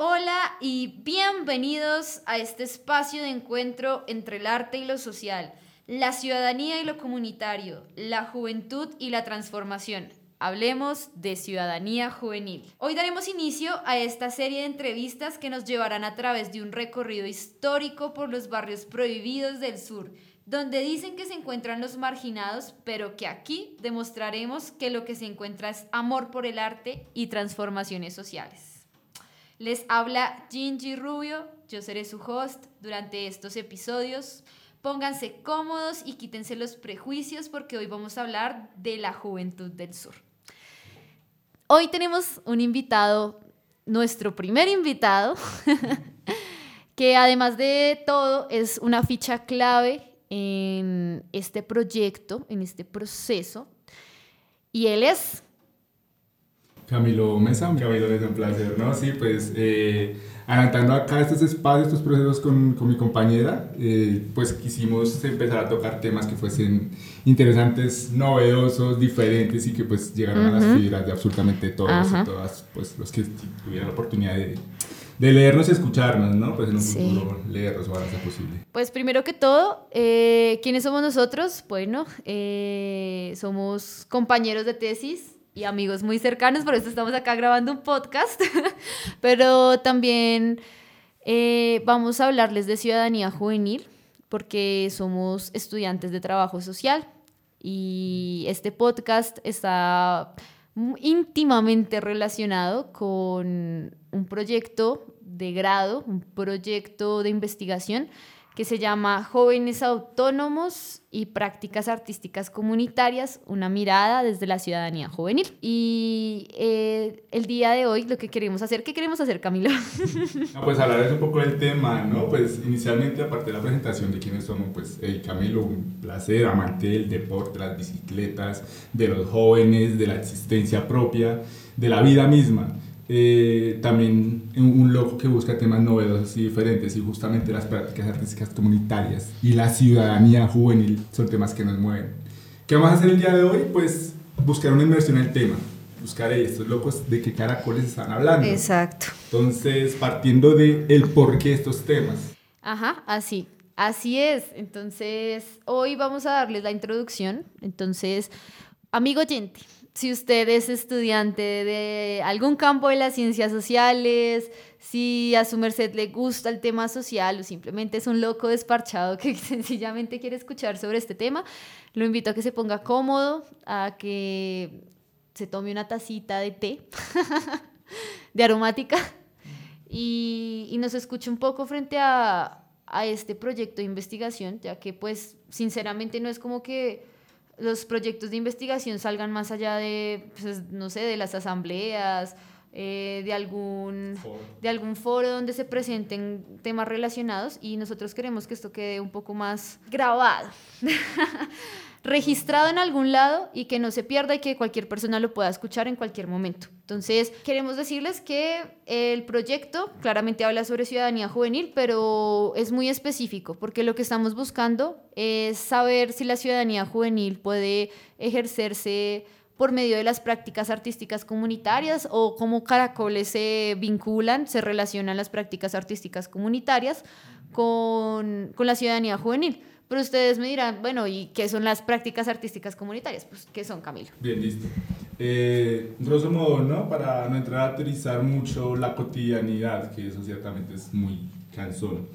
Hola y bienvenidos a este espacio de encuentro entre el arte y lo social, la ciudadanía y lo comunitario, la juventud y la transformación. Hablemos de ciudadanía juvenil. Hoy daremos inicio a esta serie de entrevistas que nos llevarán a través de un recorrido histórico por los barrios prohibidos del sur, donde dicen que se encuentran los marginados, pero que aquí demostraremos que lo que se encuentra es amor por el arte y transformaciones sociales. Les habla Gingy Rubio, yo seré su host durante estos episodios. Pónganse cómodos y quítense los prejuicios porque hoy vamos a hablar de la juventud del sur. Hoy tenemos un invitado, nuestro primer invitado, que además de todo es una ficha clave en este proyecto, en este proceso. Y él es Camilo Mesa. Camilo es un placer, ¿no? Sí, pues eh, adelantando acá estos espacios, estos procesos con, con mi compañera, eh, pues quisimos empezar a tocar temas que fuesen interesantes, novedosos, diferentes y que pues llegaran a las fibras de absolutamente todos y todas, pues los que tuvieran la oportunidad de, de leernos y escucharnos, ¿no? Pues en un futuro leernos ojalá sea posible. Pues primero que todo, eh, ¿quiénes somos nosotros? Bueno, somos compañeros de tesis y amigos muy cercanos, por eso estamos acá grabando un podcast, pero también eh, vamos a hablarles de ciudadanía juvenil, porque somos estudiantes de trabajo social y este podcast está íntimamente relacionado con un proyecto de grado, un proyecto de investigación que se llama Jóvenes Autónomos y Prácticas Artísticas Comunitarias, una mirada desde la ciudadanía juvenil. Y eh, el día de hoy lo que queremos hacer, ¿qué queremos hacer Camilo? pues hablar un poco del tema, ¿no? Pues inicialmente aparte de la presentación de quiénes somos, pues hey, Camilo, un placer, amante del deporte, las bicicletas, de los jóvenes, de la existencia propia, de la vida misma. Eh, también un loco que busca temas novedosos y diferentes y justamente las prácticas artísticas comunitarias y la ciudadanía juvenil son temas que nos mueven. ¿Qué vamos a hacer el día de hoy? Pues buscar una inmersión en el tema, buscar estos locos de qué caracoles están hablando. Exacto. Entonces, partiendo de el por qué estos temas. Ajá, así. Así es. Entonces, hoy vamos a darles la introducción. Entonces, amigo oyente, si usted es estudiante de algún campo de las ciencias sociales, si a su merced le gusta el tema social o simplemente es un loco desparchado que sencillamente quiere escuchar sobre este tema, lo invito a que se ponga cómodo, a que se tome una tacita de té, de aromática, y, y, nos escuche un poco frente a, a este proyecto de investigación, ya que pues sinceramente no es como que los proyectos de investigación salgan más allá de, pues, no sé, de las asambleas, eh, de, algún, foro. de algún foro donde se presenten temas relacionados y nosotros queremos que esto quede un poco más grabado. registrado en algún lado y que no se pierda y que cualquier persona lo pueda escuchar en cualquier momento. Entonces, queremos decirles que el proyecto claramente habla sobre ciudadanía juvenil, pero es muy específico, porque lo que estamos buscando es saber si la ciudadanía juvenil puede ejercerse por medio de las prácticas artísticas comunitarias o cómo caracoles se vinculan, se relacionan las prácticas artísticas comunitarias con, con la ciudadanía juvenil. Pero ustedes me dirán, bueno, ¿y qué son las prácticas artísticas comunitarias? Pues, ¿qué son, Camilo? Bien, listo. Eh, grosso modo, ¿no? Para no entrar a utilizar mucho la cotidianidad, que eso ciertamente es muy cansón.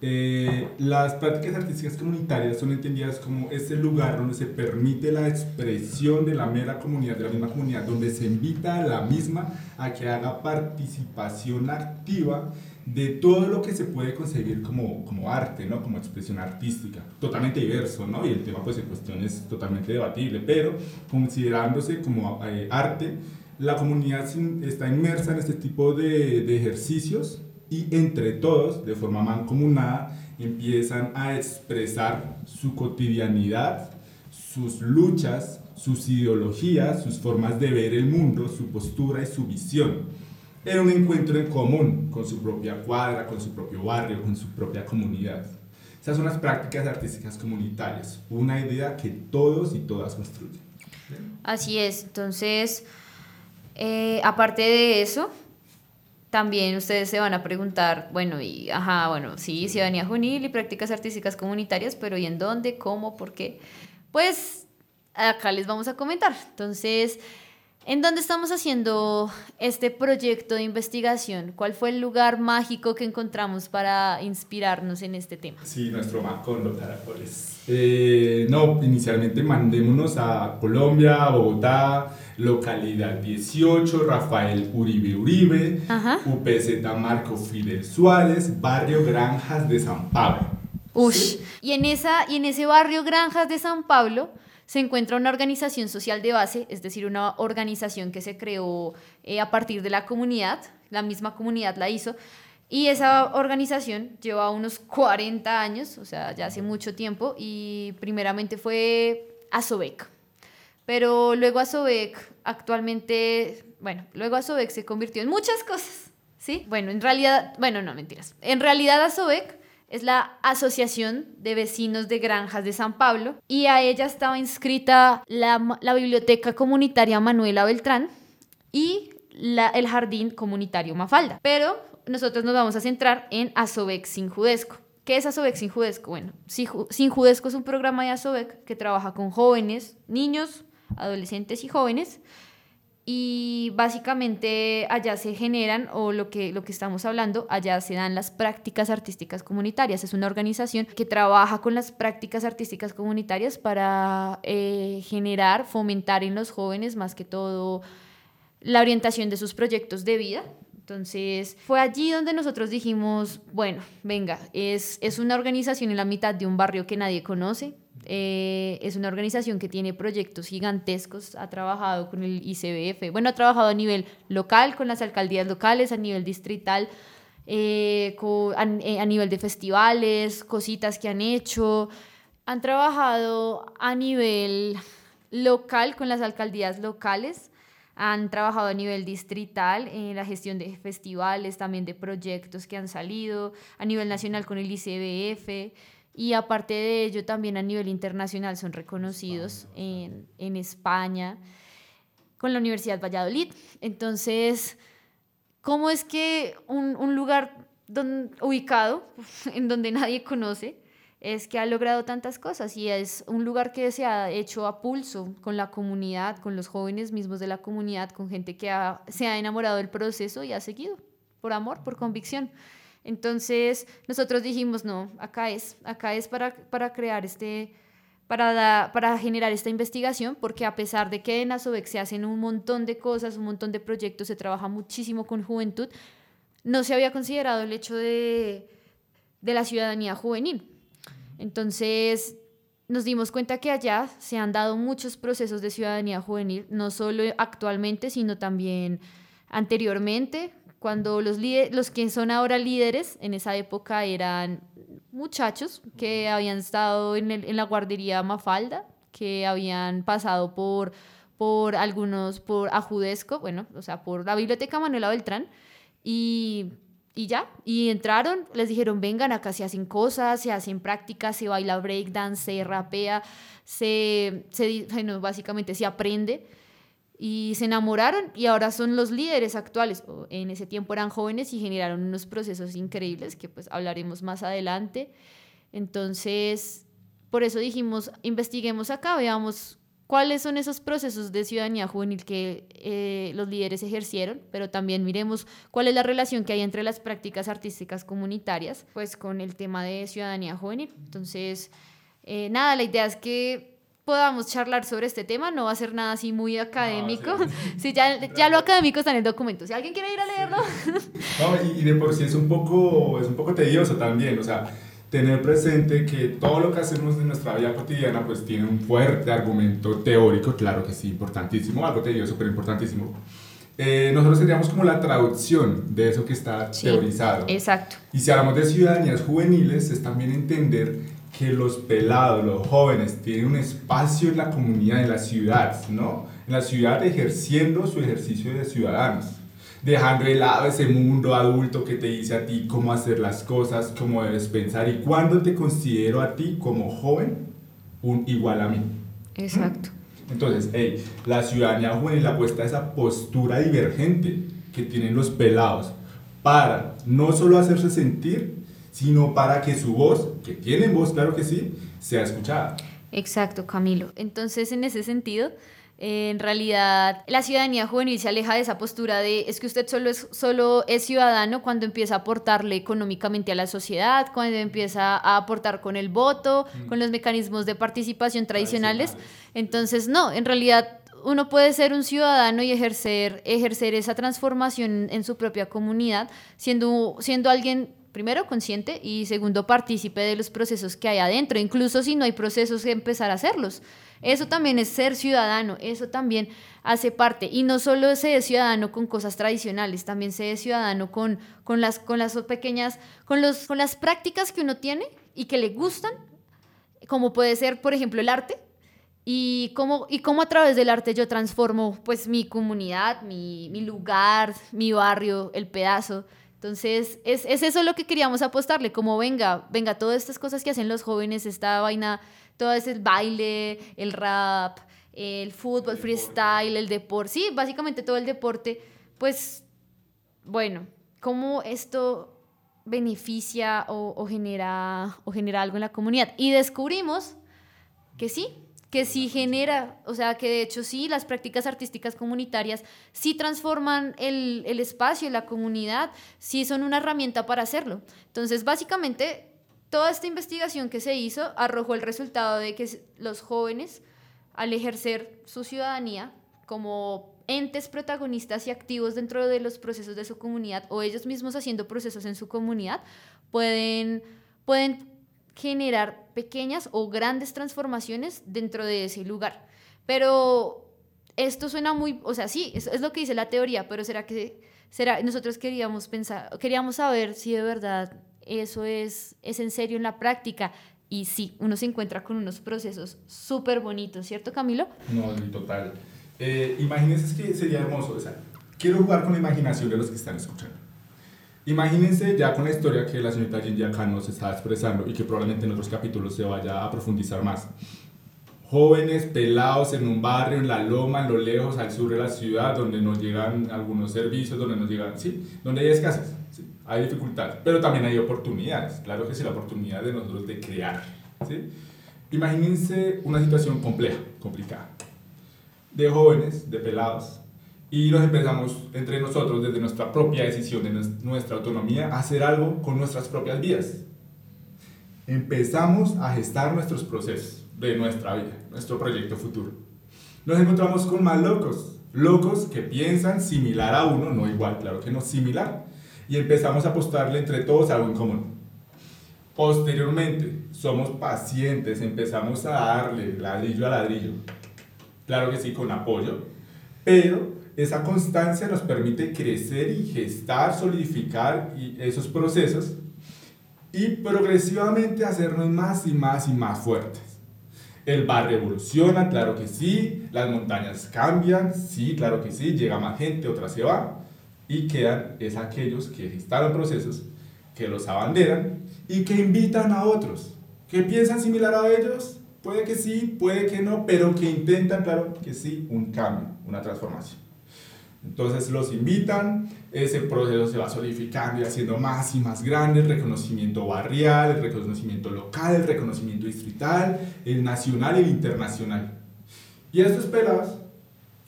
Eh, las prácticas artísticas comunitarias son entendidas como ese lugar donde se permite la expresión de la mera comunidad, de la misma comunidad, donde se invita a la misma a que haga participación activa de todo lo que se puede concebir como, como arte, ¿no? como expresión artística, totalmente diverso, ¿no? y el tema pues en cuestión es totalmente debatible, pero considerándose como eh, arte, la comunidad está inmersa en este tipo de, de ejercicios y entre todos, de forma mancomunada, empiezan a expresar su cotidianidad, sus luchas, sus ideologías, sus formas de ver el mundo, su postura y su visión era un encuentro en común con su propia cuadra, con su propio barrio, con su propia comunidad. Esas son las prácticas artísticas comunitarias, una idea que todos y todas construyen. Así es, entonces, eh, aparte de eso, también ustedes se van a preguntar, bueno, y, ajá, bueno, sí, ciudadanía juvenil y prácticas artísticas comunitarias, pero ¿y en dónde? ¿Cómo? ¿Por qué? Pues acá les vamos a comentar. Entonces, ¿En dónde estamos haciendo este proyecto de investigación? ¿Cuál fue el lugar mágico que encontramos para inspirarnos en este tema? Sí, nuestro Macondo Caracoles. Eh, no, inicialmente mandémonos a Colombia, Bogotá, localidad 18, Rafael Uribe Uribe, UPZ Marco Fidel Suárez, barrio Granjas de San Pablo. Ush, y, en esa, y en ese barrio Granjas de San Pablo se encuentra una organización social de base, es decir, una organización que se creó eh, a partir de la comunidad, la misma comunidad la hizo, y esa organización lleva unos 40 años, o sea, ya hace mucho tiempo, y primeramente fue Asobec. Pero luego Asobec actualmente, bueno, luego Asobec se convirtió en muchas cosas, ¿sí? Bueno, en realidad, bueno, no, mentiras. En realidad Asobec es la Asociación de Vecinos de Granjas de San Pablo y a ella estaba inscrita la, Biblioteca Comunitaria Manuela Beltrán y el Jardín Comunitario Mafalda. Pero nosotros nos vamos a centrar en Asobec sin Judesco. ¿Qué es Asobec sin Judesco? Bueno, Sin Judesco es un programa de Asobec que trabaja con jóvenes, niños, adolescentes y jóvenes y básicamente allá se generan, o lo que, lo que estamos hablando, allá se dan las prácticas artísticas comunitarias. Es una organización que trabaja con las prácticas artísticas comunitarias para eh, generar, fomentar en los jóvenes más que todo la orientación de sus proyectos de vida. Entonces fue allí donde nosotros dijimos, bueno, venga, es, es una organización en la mitad de un barrio que nadie conoce, eh, es una organización que tiene proyectos gigantescos, ha trabajado con el ICBF, bueno, ha trabajado a nivel local, con las alcaldías locales, a nivel distrital, eh, eh, a, nivel de festivales, cositas que han hecho. Han trabajado a nivel local con las alcaldías locales, han trabajado a nivel distrital en la gestión de festivales, también de proyectos que han salido, a nivel nacional con el ICBF. Y aparte de ello, también a nivel internacional son reconocidos en, en, España con la Universidad Valladolid. Entonces, ¿cómo es que un, un lugar don, ubicado en donde nadie conoce es que ha logrado tantas cosas y es un lugar que se ha hecho a pulso con la comunidad, con los jóvenes mismos de la comunidad, con gente que se ha enamorado del proceso y ha seguido por amor, por convicción. Entonces nosotros dijimos, no, acá es, acá es para, para crear este, para, para generar esta investigación, porque a pesar de que en ASOVEC se hacen un montón de cosas, un montón de proyectos, se trabaja muchísimo con juventud, no se había considerado el hecho de, de la ciudadanía juvenil. Entonces nos dimos cuenta que allá se han dado muchos procesos de ciudadanía juvenil, no solo actualmente, sino también anteriormente, cuando los, los que son ahora líderes en esa época eran muchachos que habían estado en, el, en la guardería Mafalda, que habían pasado por, por algunos, por Ajudesco, bueno, o sea, por la biblioteca Manuela Beltrán, y, y ya, y entraron, les dijeron, vengan, acá se hacen cosas, se hacen prácticas, se baila breakdance, se rapea, se, se bueno, básicamente se aprende y se enamoraron y ahora son los líderes actuales. En ese tiempo eran jóvenes y generaron unos procesos increíbles que pues hablaremos más adelante. Entonces, por eso dijimos, investiguemos acá, veamos cuáles son esos procesos de ciudadanía juvenil que eh, los líderes ejercieron, pero también miremos cuál es la relación que hay entre las prácticas artísticas comunitarias, pues con el tema de ciudadanía juvenil. Entonces, eh, nada, la idea es que podamos charlar sobre este tema, no va a ser nada así muy académico. sí. ya, ya lo académico está en el documento. Si alguien quiere ir a leerlo. No, y, de por sí es un, poco, es un poco tedioso también, o sea, tener presente que todo lo que hacemos en nuestra vida cotidiana pues tiene un fuerte argumento teórico, claro que sí, importantísimo, algo tedioso, pero importantísimo. Eh, nosotros seríamos como la traducción de eso que está teorizado. Exacto. Y si hablamos de ciudadanías juveniles, es también entender que los pelados, los jóvenes, tienen un espacio en la comunidad, en la ciudad, ¿no? En la ciudad ejerciendo su ejercicio de ciudadanos, dejando de lado ese mundo adulto que te dice a ti cómo hacer las cosas, cómo debes pensar y cuándo te considero a ti como joven un igual a mí. Exacto. Entonces, hey, la ciudadanía juvenil apuesta a esa postura divergente que tienen los pelados para no solo hacerse sentir, sino para que su voz, que tienen voz, claro que sí, sea escuchada. Exacto, Camilo. Entonces, en ese sentido, eh, en realidad, la ciudadanía juvenil se aleja de esa postura de es que usted solo es, solo es ciudadano cuando empieza a aportarle económicamente a la sociedad, cuando empieza a aportar con el voto, mm. con los mecanismos de participación tradicionales. Entonces, no, en realidad uno puede ser un ciudadano y ejercer, ejercer esa transformación en su propia comunidad, siendo, siendo alguien primero consciente y segundo partícipe de los procesos que hay adentro, incluso si no hay procesos empezar a hacerlos. Eso también es ser ciudadano, eso también hace parte. Y no solo se es ciudadano con cosas tradicionales, también se es ciudadano con, con, las, con las pequeñas, con, los, con las prácticas que uno tiene y que le gustan, como puede ser, por ejemplo, el arte. Y cómo, y cómo a través del arte yo transformo pues mi comunidad, mi, mi lugar, mi barrio, el pedazo. Entonces, es, es, eso lo que queríamos apostarle, como venga, venga, todas estas cosas que hacen los jóvenes, esta vaina, todo ese baile, el rap, el fútbol, freestyle, el deporte, sí, básicamente todo el deporte, pues, bueno, cómo esto beneficia o, o genera, o genera algo en la comunidad. Y descubrimos que sí, que sí genera, o sea, que de hecho sí, las prácticas artísticas comunitarias sí transforman el, el espacio, la comunidad, sí son una herramienta para hacerlo. Entonces, básicamente, toda esta investigación que se hizo arrojó el resultado de que los jóvenes, al ejercer su ciudadanía como entes protagonistas y activos dentro de los procesos de su comunidad o ellos mismos haciendo procesos en su comunidad, pueden, pueden generar pequeñas o grandes transformaciones dentro de ese lugar. Pero esto suena muy, o sea, sí, es, es lo que dice la teoría, pero será que será nosotros queríamos pensar, queríamos saber si de verdad eso es es en serio en la práctica y sí, uno se encuentra con unos procesos súper bonitos, ¿cierto, Camilo? No, total. Eh, imagínense que sería hermoso, o sea, quiero jugar con la imaginación de los que están escuchando. Imagínense ya con la historia que la señorita Jinji acá nos está expresando y que probablemente en otros capítulos se vaya a profundizar más. Jóvenes pelados en un barrio, en la loma, en lo lejos, al sur de la ciudad, donde nos llegan algunos servicios, donde nos llegan, sí, donde hay escasez, ¿sí? hay dificultades, pero también hay oportunidades, claro que sí, la oportunidad de nosotros de crear, ¿sí? Imagínense una situación compleja, complicada, de jóvenes, de pelados, y nos empezamos entre nosotros, desde nuestra propia decisión, de nuestra autonomía, a hacer algo con nuestras propias vidas. Empezamos a gestar nuestros procesos de nuestra vida, nuestro proyecto futuro. Nos encontramos con más locos, locos que piensan similar a uno, no igual, claro que no similar, y empezamos a apostarle entre todos algo en común. Posteriormente, somos pacientes, empezamos a darle ladrillo a ladrillo, claro que sí, con apoyo, pero esa constancia nos permite crecer y gestar, solidificar esos procesos y progresivamente hacernos más y más y más fuertes. El barrio evoluciona, claro que sí, las montañas cambian, sí, claro que sí, llega más gente, otra se va, y quedan es aquellos que gestaron procesos, que los abanderan y que invitan a otros, que piensan similar a ellos, puede que sí, puede que no, pero que intentan, claro que sí, un cambio, una transformación. Entonces los invitan, ese proceso se va solidificando y haciendo más y más grande, el reconocimiento barrial, el reconocimiento local, el reconocimiento distrital, el nacional y el internacional. Y estos pelados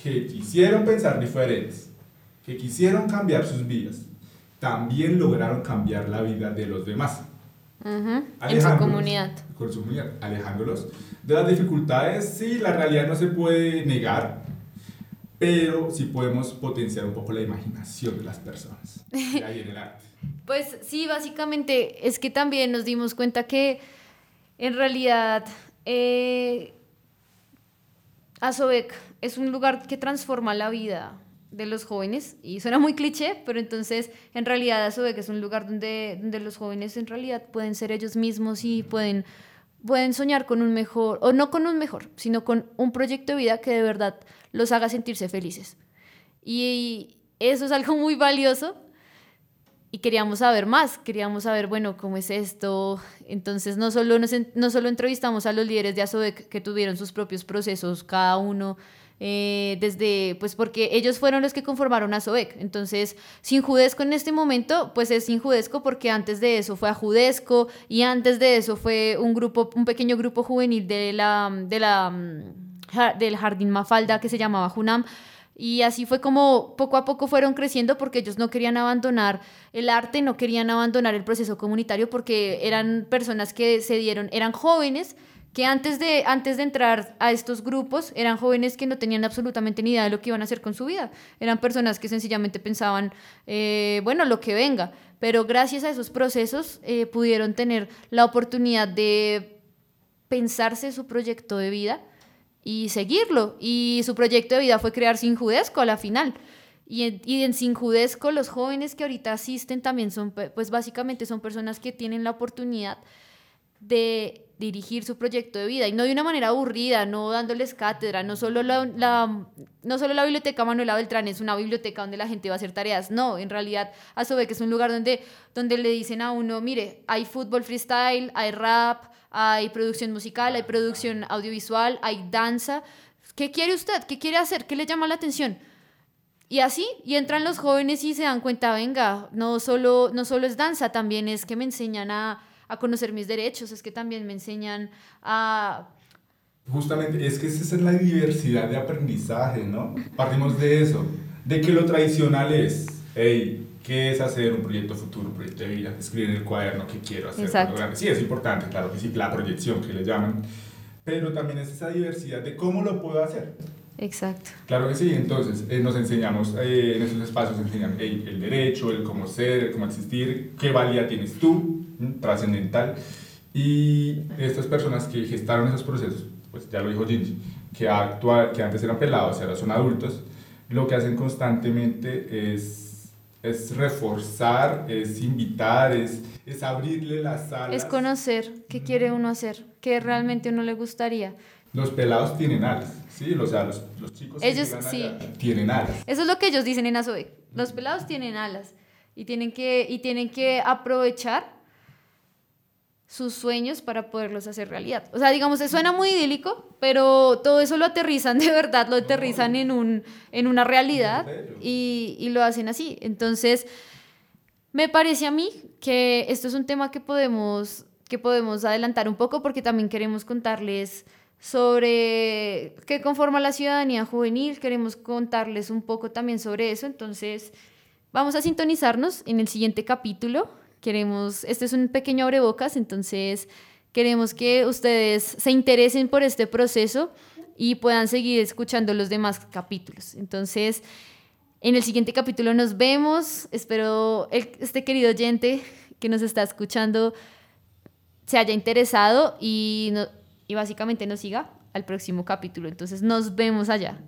que quisieron pensar diferentes, que quisieron cambiar sus vidas, también lograron cambiar la vida de los demás. En su comunidad. Con su comunidad, alejándolos de las dificultades. Sí, la realidad no se puede negar, pero sí podemos potenciar un poco la imaginación de las personas. Ahí en el arte. Pues sí, básicamente es que también nos dimos cuenta que en realidad eh, es un lugar que transforma la vida de los jóvenes y suena muy cliché, pero entonces en realidad Azobek es un lugar donde, donde los jóvenes en realidad pueden ser ellos mismos y pueden, pueden soñar con un mejor, o no con un mejor, sino con un proyecto de vida que de verdad los haga sentirse felices. Y eso es algo muy valioso y queríamos saber más, queríamos saber, bueno, cómo es esto. Entonces, no solo, no solo entrevistamos a los líderes de ASOEC que tuvieron sus propios procesos, cada uno eh, desde, pues porque ellos fueron los que conformaron a SOEC. Entonces, Sin Judesco en este momento, pues es Sin Judesco porque antes de eso fue a Judesco y antes de eso fue un grupo, un pequeño grupo juvenil de la, de la, mm, del Jardín Mafalda que se llamaba Junam. Y así fue como poco a poco fueron creciendo porque ellos no querían abandonar el arte, no querían abandonar el proceso comunitario porque eran personas que se dieron, eran jóvenes que antes de, antes de entrar a estos grupos eran jóvenes que no tenían absolutamente ni idea de lo que iban a hacer con su vida. Eran personas que sencillamente pensaban, eh, bueno, lo que venga. Pero gracias a esos procesos eh, pudieron tener la oportunidad de pensarse su proyecto de vida y seguirlo. Y su proyecto de vida fue crear Sin Judesco a la final. Y en, y en Sin los jóvenes que ahorita asisten también son, pues básicamente son personas que tienen la oportunidad de dirigir su proyecto de vida y no de una manera aburrida, no dándoles cátedra, no solo la, no solo la biblioteca Manuela Beltrán es una biblioteca donde la gente va a hacer tareas, no, en realidad a que es un lugar donde, donde le dicen a uno, mire, hay fútbol freestyle, hay rap, hay producción musical, hay producción audiovisual, hay danza, ¿qué quiere usted? ¿Qué quiere hacer? ¿Qué le llama la atención? Y así, y entran los jóvenes y se dan cuenta, venga, no solo, no solo es danza, también es que me enseñan a a conocer mis derechos, es que también me enseñan a... Justamente, es que esa es la diversidad de aprendizaje, ¿no? Partimos de eso, de que lo tradicional es, hey, ¿qué es hacer un proyecto futuro, un proyecto de vida? Escribir en el cuaderno qué quiero hacer. Exacto. Sí, es importante, claro que sí, la proyección que le llaman, pero también es esa diversidad de cómo lo puedo hacer. Exacto. Claro que sí, entonces eh, nos enseñamos eh, en esos espacios, enseñan el derecho, el cómo ser, el cómo existir, qué valía tienes tú, trascendental. Y estas personas que gestaron esos procesos, pues ya lo dijo Gingy, que, actual, que antes eran pelados y ahora son adultos, lo que hacen constantemente es, es reforzar, es invitar, es, es abrirle las alas. Es conocer qué quiere uno hacer, qué realmente uno le gustaría. Los pelados tienen alas, ¿sí? O sea, los, los chicos ellos, sí. tienen alas. Eso es lo que ellos dicen en ASOE. Los pelados tienen alas y tienen que, y tienen que aprovechar sus sueños para poderlos hacer realidad. O sea, digamos, suena muy idílico, pero todo eso lo aterrizan de verdad, lo aterrizan en, un, en una realidad y, y lo hacen así. Entonces, me parece a mí que esto es un tema que podemos, que podemos adelantar un poco porque también queremos contarles sobre qué conforma la ciudadanía juvenil, queremos contarles un poco también sobre eso, entonces vamos a sintonizarnos en el siguiente capítulo. Queremos, este es un pequeño abrebocas, entonces queremos que ustedes se interesen por este proceso y puedan seguir escuchando los demás capítulos. Entonces, en el siguiente capítulo nos vemos. Espero este querido oyente que nos está escuchando se haya interesado y básicamente nos siga al próximo capítulo. Entonces nos vemos allá.